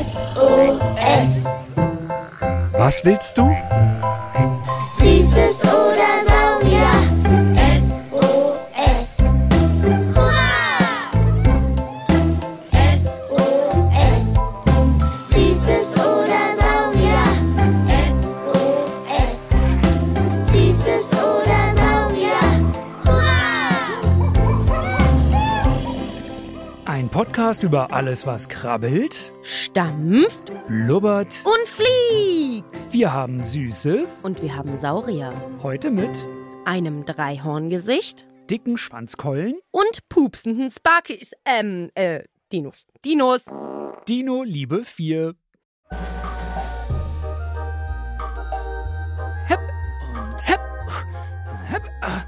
SOS. Was willst du? Podcast über alles, was krabbelt, stampft blubbert. und fliegt. Wir haben Süßes. Und wir haben Saurier. Heute mit Einem Dreihorngesicht dicken Schwanzkeulen, und pupsenden Sparkies. Ähm, äh, Dinos. Dinos. Dino Liebe 4. Hepp und hepp. Hepp. Ah,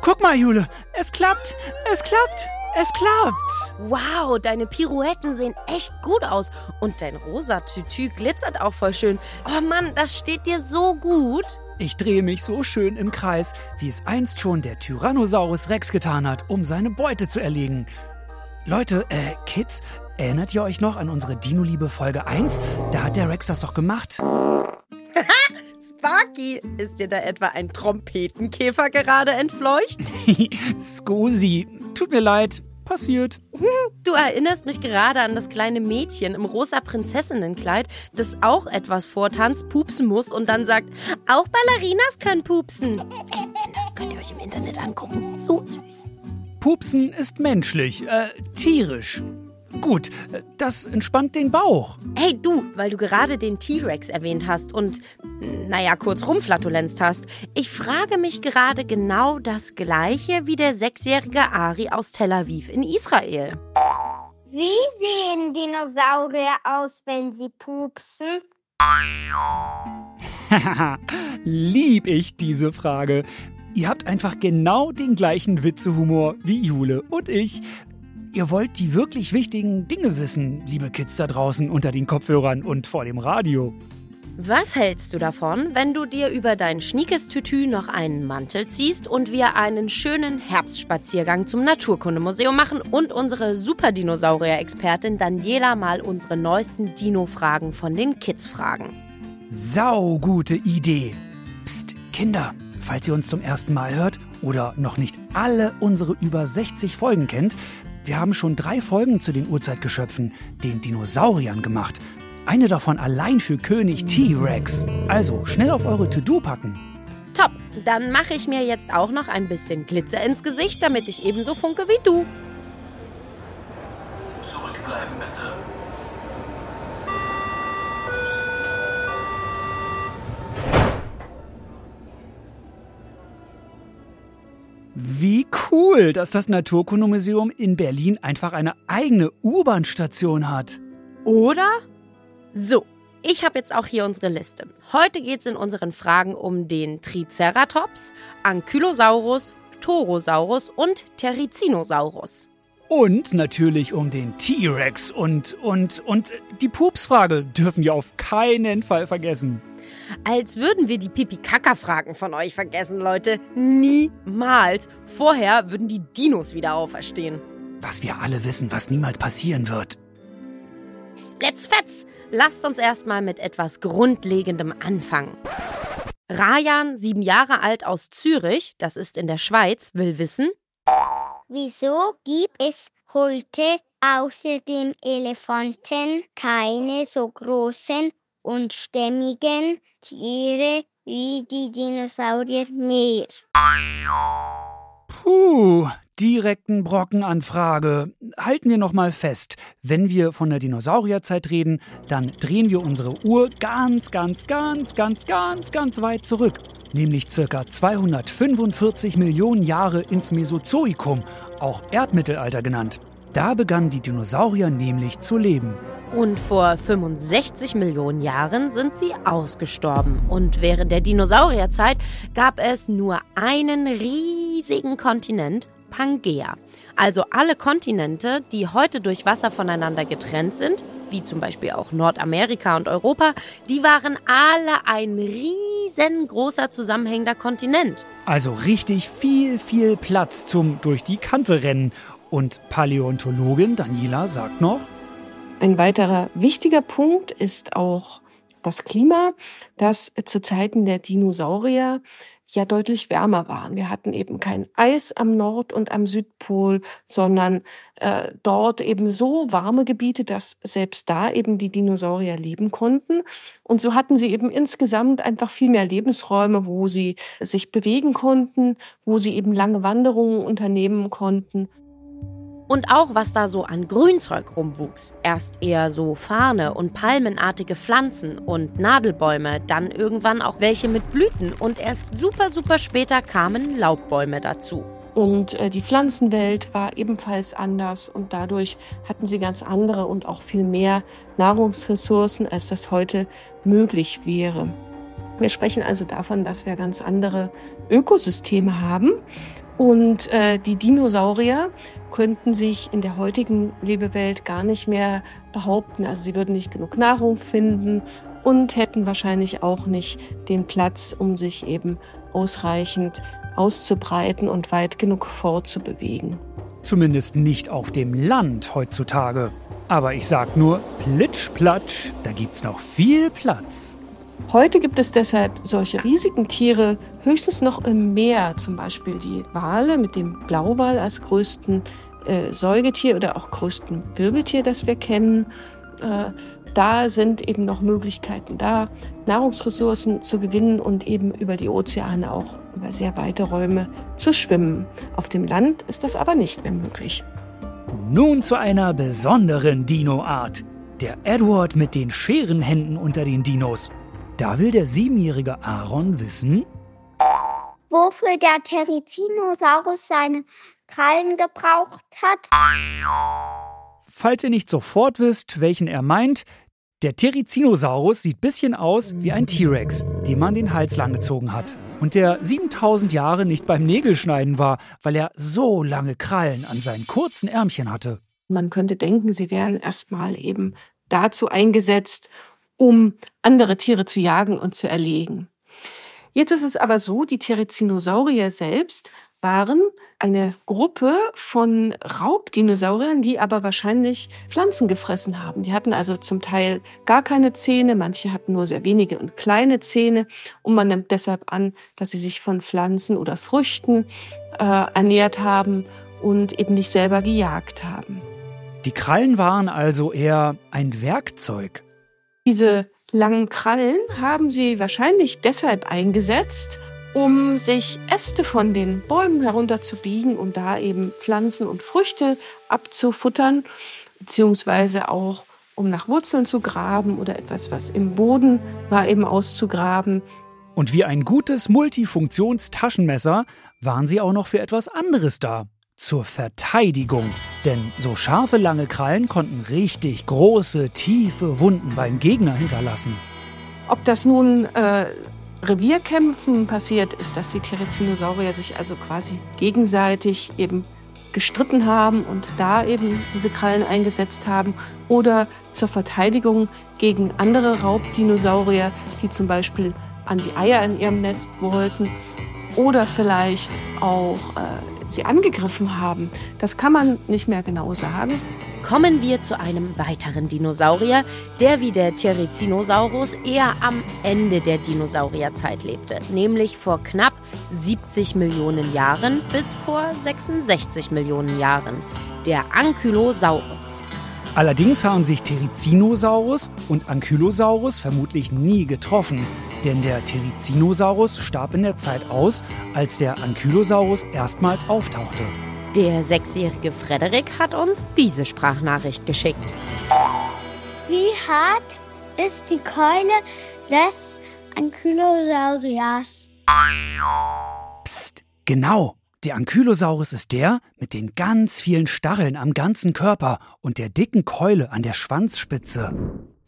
Guck mal, Jule, es klappt. Es klappt. Es klappt. Wow, deine Pirouetten sehen echt gut aus. Und dein rosa Tütü glitzert auch voll schön. Oh Mann, das steht dir so gut. Ich drehe mich so schön im Kreis, wie es einst schon der Tyrannosaurus Rex getan hat, um seine Beute zu erlegen. Leute, äh, Kids, erinnert ihr euch noch an unsere Dino-Liebe Folge 1? Da hat der Rex das doch gemacht. Sparky, ist dir da etwa ein Trompetenkäfer gerade entfleucht? Scusi, tut mir leid, passiert. Du erinnerst mich gerade an das kleine Mädchen im rosa Prinzessinnenkleid, das auch etwas vortanzt, pupsen muss und dann sagt, auch Ballerinas können pupsen. Könnt ihr euch im Internet angucken. So süß. Pupsen ist menschlich, äh, tierisch. Gut, das entspannt den Bauch. Hey du, weil du gerade den T-Rex erwähnt hast und, naja, kurz rumflatulenzt hast. Ich frage mich gerade genau das Gleiche wie der sechsjährige Ari aus Tel Aviv in Israel. Wie sehen Dinosaurier aus, wenn sie pupsen? Lieb ich diese Frage. Ihr habt einfach genau den gleichen Witzehumor wie Jule und ich. Ihr wollt die wirklich wichtigen Dinge wissen, liebe Kids da draußen unter den Kopfhörern und vor dem Radio. Was hältst du davon, wenn du dir über dein schniekes Tütü noch einen Mantel ziehst und wir einen schönen Herbstspaziergang zum Naturkundemuseum machen und unsere Superdinosaurier-Expertin Daniela mal unsere neuesten Dino-Fragen von den Kids fragen? Sau gute Idee. Psst, Kinder, falls ihr uns zum ersten Mal hört oder noch nicht alle unsere über 60 Folgen kennt, wir haben schon drei Folgen zu den Urzeitgeschöpfen, den Dinosauriern, gemacht. Eine davon allein für König T-Rex. Also schnell auf eure To-Do packen. Top, dann mache ich mir jetzt auch noch ein bisschen Glitzer ins Gesicht, damit ich ebenso funke wie du. Zurückbleiben bitte. Wie cool, dass das Naturkundemuseum in Berlin einfach eine eigene U-Bahn-Station hat. Oder? So, ich habe jetzt auch hier unsere Liste. Heute geht es in unseren Fragen um den Triceratops, Ankylosaurus, Torosaurus und Terizinosaurus. Und natürlich um den T-Rex und, und, und die Pupsfrage dürfen wir auf keinen Fall vergessen. Als würden wir die Pipi-Kaka-Fragen von euch vergessen, Leute. Niemals. Vorher würden die Dinos wieder auferstehen. Was wir alle wissen, was niemals passieren wird. Let's fetz! Lasst uns erstmal mit etwas Grundlegendem anfangen. Rajan, sieben Jahre alt aus Zürich, das ist in der Schweiz, will wissen, Wieso gibt es heute außer dem Elefanten keine so großen und stämmigen Tiere wie die Dinosaurier mehr? Puh, direkten Brockenanfrage. Halten wir noch mal fest. Wenn wir von der Dinosaurierzeit reden, dann drehen wir unsere Uhr ganz, ganz, ganz, ganz, ganz, ganz weit zurück. Nämlich circa 245 Millionen Jahre ins Mesozoikum, auch Erdmittelalter genannt. Da begannen die Dinosaurier nämlich zu leben. Und vor 65 Millionen Jahren sind sie ausgestorben. Und während der Dinosaurierzeit gab es nur einen riesigen Kontinent, Pangea. Also alle Kontinente, die heute durch Wasser voneinander getrennt sind, wie zum Beispiel auch Nordamerika und Europa, die waren alle ein riesengroßer zusammenhängender Kontinent. Also richtig viel, viel Platz zum durch die Kante rennen. Und Paläontologin Daniela sagt noch, ein weiterer wichtiger Punkt ist auch das Klima, das zu Zeiten der Dinosaurier ja deutlich wärmer waren. Wir hatten eben kein Eis am Nord- und am Südpol, sondern äh, dort eben so warme Gebiete, dass selbst da eben die Dinosaurier leben konnten. Und so hatten sie eben insgesamt einfach viel mehr Lebensräume, wo sie sich bewegen konnten, wo sie eben lange Wanderungen unternehmen konnten. Und auch was da so an Grünzeug rumwuchs. Erst eher so Farne und palmenartige Pflanzen und Nadelbäume, dann irgendwann auch welche mit Blüten und erst super, super später kamen Laubbäume dazu. Und äh, die Pflanzenwelt war ebenfalls anders und dadurch hatten sie ganz andere und auch viel mehr Nahrungsressourcen, als das heute möglich wäre. Wir sprechen also davon, dass wir ganz andere Ökosysteme haben und äh, die Dinosaurier könnten sich in der heutigen Lebewelt gar nicht mehr behaupten. Also sie würden nicht genug Nahrung finden und hätten wahrscheinlich auch nicht den Platz, um sich eben ausreichend auszubreiten und weit genug fortzubewegen. Zumindest nicht auf dem Land heutzutage. Aber ich sag nur, plitsch, platsch, da gibt's noch viel Platz. Heute gibt es deshalb solche riesigen Tiere höchstens noch im Meer, zum Beispiel die Wale mit dem Blauwal als größten äh, Säugetier oder auch größten Wirbeltier, das wir kennen. Äh, da sind eben noch Möglichkeiten da, Nahrungsressourcen zu gewinnen und eben über die Ozeane auch über sehr weite Räume zu schwimmen. Auf dem Land ist das aber nicht mehr möglich. Nun zu einer besonderen Dino-Art. Der Edward mit den Scherenhänden unter den Dinos. Da will der siebenjährige Aaron wissen, wofür der Therizinosaurus seine Krallen gebraucht hat. Falls ihr nicht sofort wisst, welchen er meint, der Therizinosaurus sieht bisschen aus wie ein T-Rex, dem man den Hals langgezogen hat. Und der 7000 Jahre nicht beim Nägelschneiden war, weil er so lange Krallen an seinen kurzen Ärmchen hatte. Man könnte denken, sie wären erstmal eben dazu eingesetzt, um andere Tiere zu jagen und zu erlegen. Jetzt ist es aber so, die Therizinosaurier selbst waren eine Gruppe von Raubdinosauriern, die aber wahrscheinlich Pflanzen gefressen haben. Die hatten also zum Teil gar keine Zähne, manche hatten nur sehr wenige und kleine Zähne und man nimmt deshalb an, dass sie sich von Pflanzen oder Früchten äh, ernährt haben und eben nicht selber gejagt haben. Die Krallen waren also eher ein Werkzeug. Diese langen Krallen haben sie wahrscheinlich deshalb eingesetzt, um sich Äste von den Bäumen herunterzubiegen und da eben Pflanzen und Früchte abzufuttern, beziehungsweise auch um nach Wurzeln zu graben oder etwas, was im Boden war, eben auszugraben. Und wie ein gutes Multifunktionstaschenmesser waren sie auch noch für etwas anderes da zur Verteidigung. Denn so scharfe lange Krallen konnten richtig große, tiefe Wunden beim Gegner hinterlassen. Ob das nun äh, Revierkämpfen passiert ist, dass die Therizinosaurier sich also quasi gegenseitig eben gestritten haben und da eben diese Krallen eingesetzt haben oder zur Verteidigung gegen andere Raubdinosaurier, die zum Beispiel an die Eier in ihrem Nest wollten oder vielleicht auch äh, sie angegriffen haben. Das kann man nicht mehr genau sagen. Kommen wir zu einem weiteren Dinosaurier, der wie der Therizinosaurus eher am Ende der Dinosaurierzeit lebte, nämlich vor knapp 70 Millionen Jahren bis vor 66 Millionen Jahren, der Ankylosaurus. Allerdings haben sich Therizinosaurus und Ankylosaurus vermutlich nie getroffen, denn der Therizinosaurus starb in der Zeit aus, als der Ankylosaurus erstmals auftauchte. Der sechsjährige Frederik hat uns diese Sprachnachricht geschickt. Wie hart ist die Keule des Ankylosauriers? Psst, genau. Der Ankylosaurus ist der mit den ganz vielen Stacheln am ganzen Körper und der dicken Keule an der Schwanzspitze.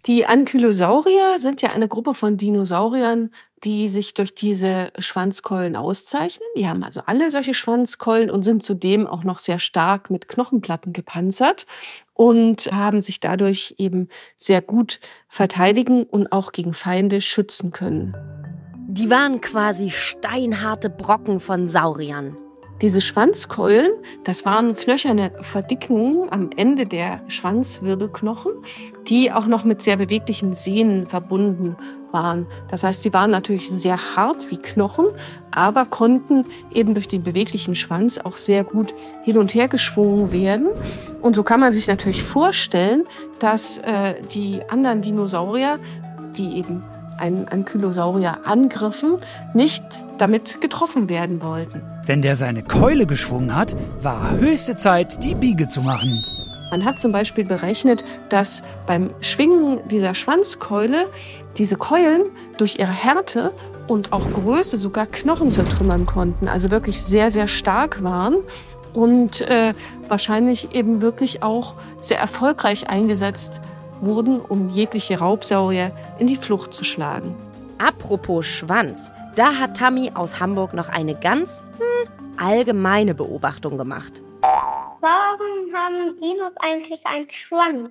Die Ankylosaurier sind ja eine Gruppe von Dinosauriern, die sich durch diese Schwanzkeulen auszeichnen. Die haben also alle solche Schwanzkeulen und sind zudem auch noch sehr stark mit Knochenplatten gepanzert und haben sich dadurch eben sehr gut verteidigen und auch gegen Feinde schützen können. Die waren quasi steinharte Brocken von Sauriern. Diese Schwanzkeulen, das waren knöcherne Verdickungen am Ende der Schwanzwirbelknochen, die auch noch mit sehr beweglichen Sehnen verbunden waren. Das heißt, sie waren natürlich sehr hart wie Knochen, aber konnten eben durch den beweglichen Schwanz auch sehr gut hin und her geschwungen werden. Und so kann man sich natürlich vorstellen, dass äh, die anderen Dinosaurier, die eben einen Ankylosaurier angriffen, nicht damit getroffen werden wollten. Wenn der seine Keule geschwungen hat, war höchste Zeit, die Biege zu machen. Man hat zum Beispiel berechnet, dass beim Schwingen dieser Schwanzkeule diese Keulen durch ihre Härte und auch Größe sogar Knochen zertrümmern konnten, also wirklich sehr, sehr stark waren und äh, wahrscheinlich eben wirklich auch sehr erfolgreich eingesetzt wurden, um jegliche Raubsaurier in die Flucht zu schlagen. Apropos Schwanz, da hat Tammy aus Hamburg noch eine ganz hm, allgemeine Beobachtung gemacht. Warum haben Dinos eigentlich einen Schwanz?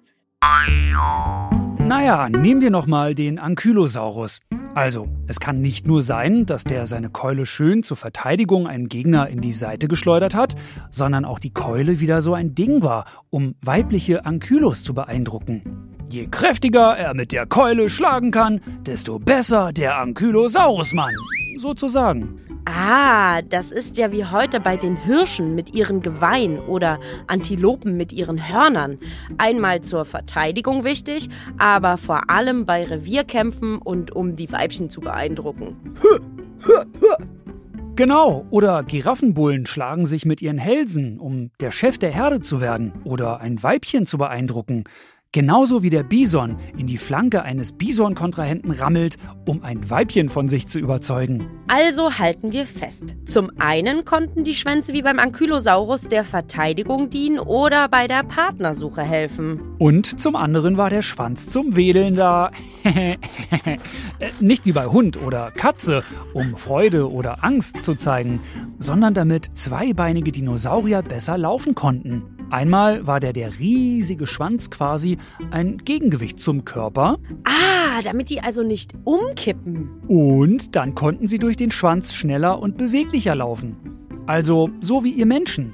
Naja, nehmen wir nochmal den Ankylosaurus. Also, es kann nicht nur sein, dass der seine Keule schön zur Verteidigung einen Gegner in die Seite geschleudert hat, sondern auch die Keule wieder so ein Ding war, um weibliche Ankylos zu beeindrucken. Je kräftiger er mit der Keule schlagen kann, desto besser der Ankylosaurusmann, sozusagen. Ah, das ist ja wie heute bei den Hirschen mit ihren Geweihen oder Antilopen mit ihren Hörnern. Einmal zur Verteidigung wichtig, aber vor allem bei Revierkämpfen und um die Weibchen zu beeindrucken. Genau, oder Giraffenbullen schlagen sich mit ihren Hälsen, um der Chef der Herde zu werden oder ein Weibchen zu beeindrucken. Genauso wie der Bison in die Flanke eines Bison-Kontrahenten rammelt, um ein Weibchen von sich zu überzeugen. Also halten wir fest. Zum einen konnten die Schwänze wie beim Ankylosaurus der Verteidigung dienen oder bei der Partnersuche helfen. Und zum anderen war der Schwanz zum Wedeln da. Nicht wie bei Hund oder Katze, um Freude oder Angst zu zeigen, sondern damit zweibeinige Dinosaurier besser laufen konnten. Einmal war der der riesige Schwanz quasi ein Gegengewicht zum Körper. Ah, damit die also nicht umkippen. Und dann konnten sie durch den Schwanz schneller und beweglicher laufen. Also so wie ihr Menschen.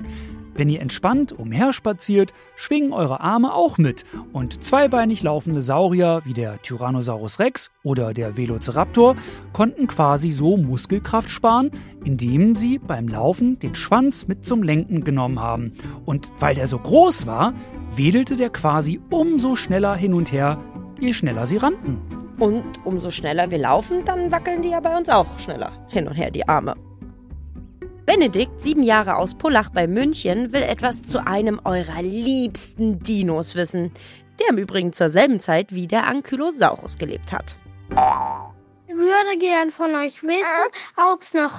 Wenn ihr entspannt umherspaziert, schwingen eure Arme auch mit und zweibeinig laufende Saurier wie der Tyrannosaurus Rex oder der Velociraptor konnten quasi so Muskelkraft sparen, indem sie beim Laufen den Schwanz mit zum Lenken genommen haben. Und weil der so groß war, wedelte der quasi umso schneller hin und her, je schneller sie rannten. Und umso schneller wir laufen, dann wackeln die ja bei uns auch schneller hin und her die Arme. Benedikt, sieben Jahre aus Pullach bei München, will etwas zu einem eurer liebsten Dinos wissen, der im Übrigen zur selben Zeit wie der Ankylosaurus gelebt hat. Ich würde gern von euch wissen, ob es noch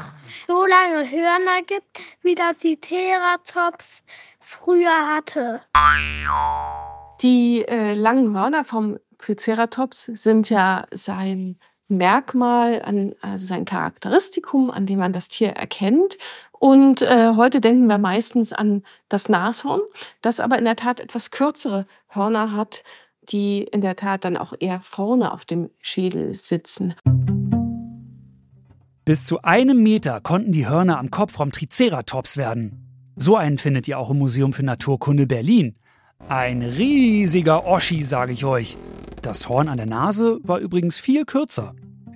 so lange Hörner gibt, wie das die Triceratops früher hatte. Die äh, langen Hörner vom Triceratops sind ja sein Merkmal, an, also sein Charakteristikum, an dem man das Tier erkennt. Und äh, heute denken wir meistens an das Nashorn, das aber in der Tat etwas kürzere Hörner hat, die in der Tat dann auch eher vorne auf dem Schädel sitzen. Bis zu einem Meter konnten die Hörner am Kopf vom Triceratops werden. So einen findet ihr auch im Museum für Naturkunde Berlin. Ein riesiger Oschi, sage ich euch. Das Horn an der Nase war übrigens viel kürzer.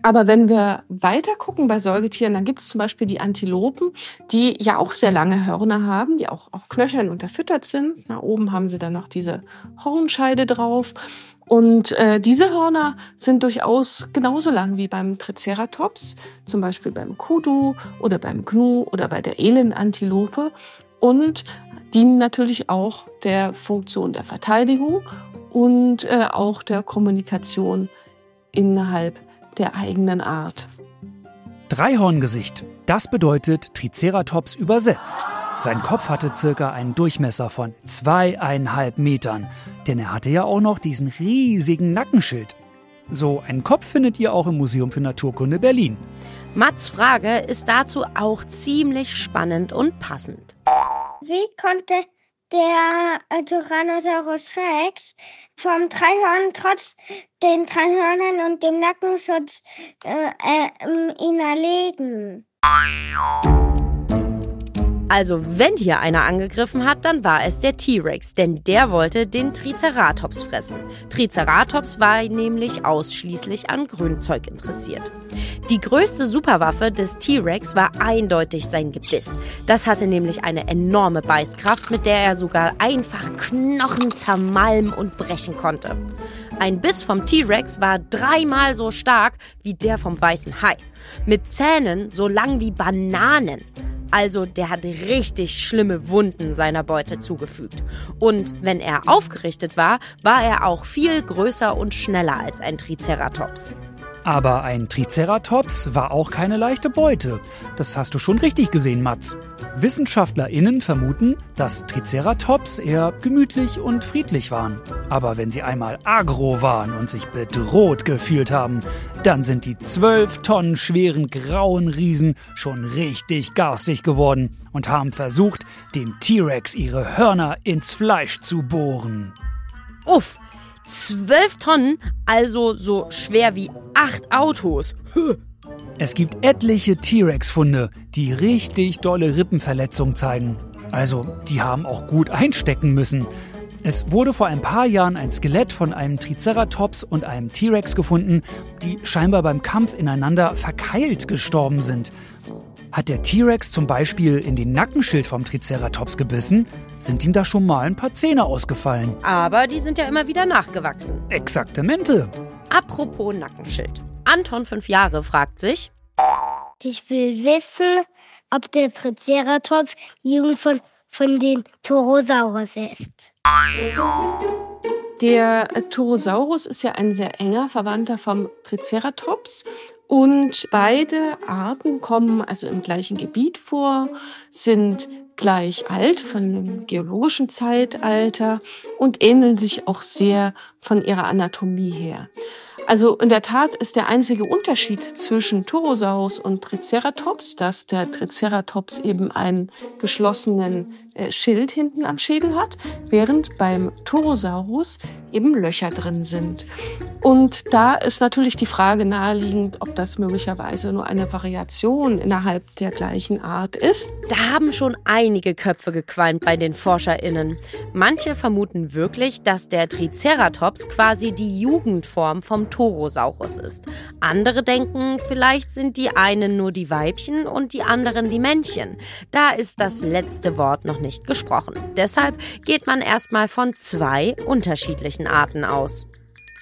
Aber wenn wir weiter gucken bei Säugetieren, dann gibt es zum Beispiel die Antilopen, die ja auch sehr lange Hörner haben, die auch auf Knöcheln unterfüttert sind. Na, oben haben sie dann noch diese Hornscheide drauf. Und äh, diese Hörner sind durchaus genauso lang wie beim Triceratops, zum Beispiel beim Kudu oder beim Gnu oder bei der Elenantilope und dienen natürlich auch der Funktion der Verteidigung und äh, auch der Kommunikation innerhalb der eigenen Art. Dreihorngesicht, das bedeutet Triceratops übersetzt. Sein Kopf hatte circa einen Durchmesser von zweieinhalb Metern, denn er hatte ja auch noch diesen riesigen Nackenschild. So einen Kopf findet ihr auch im Museum für Naturkunde Berlin. Mats Frage ist dazu auch ziemlich spannend und passend. Wie konnte der äh, Tyrannosaurus Rex vom Dreihorn trotz den drei Hörnern und dem Nackenschutz äh, äh, ihn erlegen. Also wenn hier einer angegriffen hat, dann war es der T-Rex, denn der wollte den Triceratops fressen. Triceratops war nämlich ausschließlich an Grünzeug interessiert. Die größte Superwaffe des T-Rex war eindeutig sein Gebiss. Das hatte nämlich eine enorme Beißkraft, mit der er sogar einfach Knochen zermalmen und brechen konnte. Ein Biss vom T-Rex war dreimal so stark wie der vom weißen Hai. Mit Zähnen so lang wie Bananen. Also der hat richtig schlimme Wunden seiner Beute zugefügt. Und wenn er aufgerichtet war, war er auch viel größer und schneller als ein Triceratops. Aber ein Triceratops war auch keine leichte Beute. Das hast du schon richtig gesehen, Mats. WissenschaftlerInnen vermuten, dass Triceratops eher gemütlich und friedlich waren. Aber wenn sie einmal agro waren und sich bedroht gefühlt haben, dann sind die zwölf Tonnen schweren grauen Riesen schon richtig garstig geworden und haben versucht, dem T-Rex ihre Hörner ins Fleisch zu bohren. Uff, zwölf Tonnen, also so schwer wie acht Autos. Es gibt etliche T-Rex-Funde, die richtig dolle Rippenverletzungen zeigen. Also, die haben auch gut einstecken müssen. Es wurde vor ein paar Jahren ein Skelett von einem Triceratops und einem T-Rex gefunden, die scheinbar beim Kampf ineinander verkeilt gestorben sind. Hat der T-Rex zum Beispiel in den Nackenschild vom Triceratops gebissen, sind ihm da schon mal ein paar Zähne ausgefallen. Aber die sind ja immer wieder nachgewachsen. Exaktamente. Apropos Nackenschild. Anton, fünf Jahre, fragt sich, Ich will wissen, ob der Triceratops Jugend von, von den Torosaurus ist. Der Torosaurus ist ja ein sehr enger Verwandter vom Triceratops. Und beide Arten kommen also im gleichen Gebiet vor, sind gleich alt von dem geologischen Zeitalter und ähneln sich auch sehr von ihrer Anatomie her. Also in der Tat ist der einzige Unterschied zwischen Torosaurus und Triceratops, dass der Triceratops eben einen geschlossenen Schild hinten am Schädel hat, während beim Torosaurus eben Löcher drin sind. Und da ist natürlich die Frage naheliegend, ob das möglicherweise nur eine Variation innerhalb der gleichen Art ist. Da haben schon einige Köpfe gequalmt bei den ForscherInnen. Manche vermuten wirklich, dass der Triceratops quasi die Jugendform vom Torosaurus ist. Andere denken, vielleicht sind die einen nur die Weibchen und die anderen die Männchen. Da ist das letzte Wort noch nicht gesprochen. Deshalb geht man erstmal von zwei unterschiedlichen Arten aus.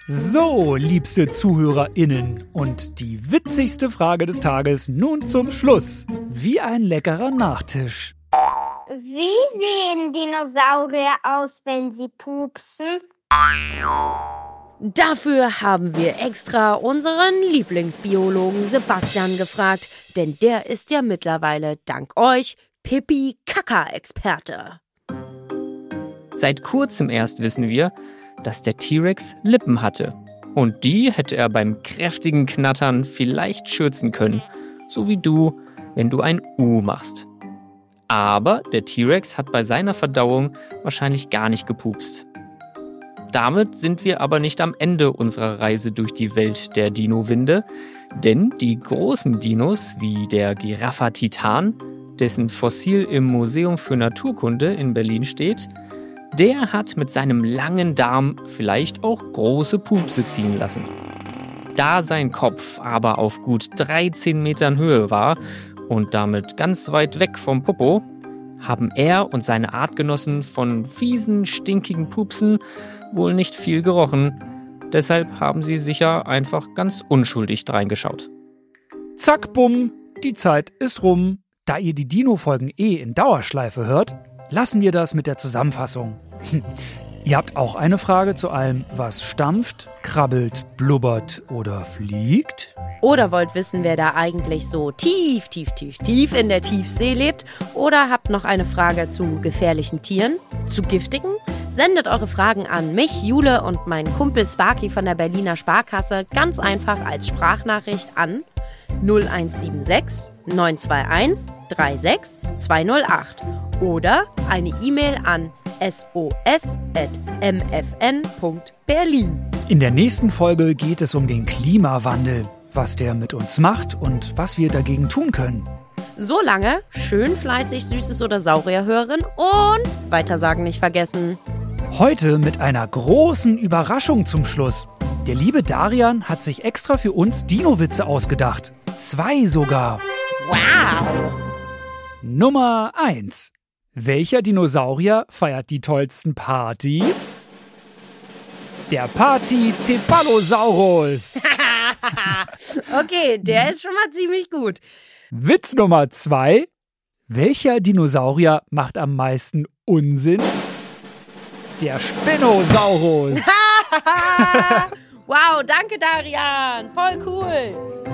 So, liebste ZuhörerInnen, und die witzigste Frage des Tages nun zum Schluss. Wie ein leckerer Nachtisch. Wie sehen Dinosaurier aus, wenn sie pupsen? Dafür haben wir extra unseren Lieblingsbiologen Sebastian gefragt, denn der ist ja mittlerweile dank euch Pipi-Kaka-Experte. Seit kurzem erst wissen wir, dass der T-Rex Lippen hatte. Und die hätte er beim kräftigen Knattern vielleicht schürzen können, so wie du, wenn du ein U machst. Aber der T-Rex hat bei seiner Verdauung wahrscheinlich gar nicht gepupst. Damit sind wir aber nicht am Ende unserer Reise durch die Welt der Dino-Winde, denn die großen Dinos wie der Giraffa Titan, dessen Fossil im Museum für Naturkunde in Berlin steht, der hat mit seinem langen Darm vielleicht auch große Pupse ziehen lassen. Da sein Kopf aber auf gut 13 Metern Höhe war und damit ganz weit weg vom Popo, haben er und seine Artgenossen von fiesen, stinkigen Pupsen wohl nicht viel gerochen. Deshalb haben sie sicher einfach ganz unschuldig dreingeschaut. Zack, bumm, die Zeit ist rum. Da ihr die Dino-Folgen eh in Dauerschleife hört, lassen wir das mit der Zusammenfassung. Ihr habt auch eine Frage zu allem, was stampft, krabbelt, blubbert oder fliegt? Oder wollt wissen, wer da eigentlich so tief, tief, tief, tief in der Tiefsee lebt? Oder habt noch eine Frage zu gefährlichen Tieren? Zu giftigen? Sendet eure Fragen an mich, Jule und meinen Kumpel Sparky von der Berliner Sparkasse ganz einfach als Sprachnachricht an 0176 921 36 208 oder eine E-Mail an sos.mfn.berlin. In der nächsten Folge geht es um den Klimawandel, was der mit uns macht und was wir dagegen tun können. So lange schön fleißig Süßes oder Saurier hören und weitersagen nicht vergessen. Heute mit einer großen Überraschung zum Schluss. Der liebe Darian hat sich extra für uns Dino-Witze ausgedacht. Zwei sogar. Wow! Nummer 1. Welcher Dinosaurier feiert die tollsten Partys? Der Party-Cephalosaurus. Okay, der ist schon mal ziemlich gut. Witz Nummer 2. Welcher Dinosaurier macht am meisten Unsinn? Der Spinosaurus. wow, danke Darian. Voll cool.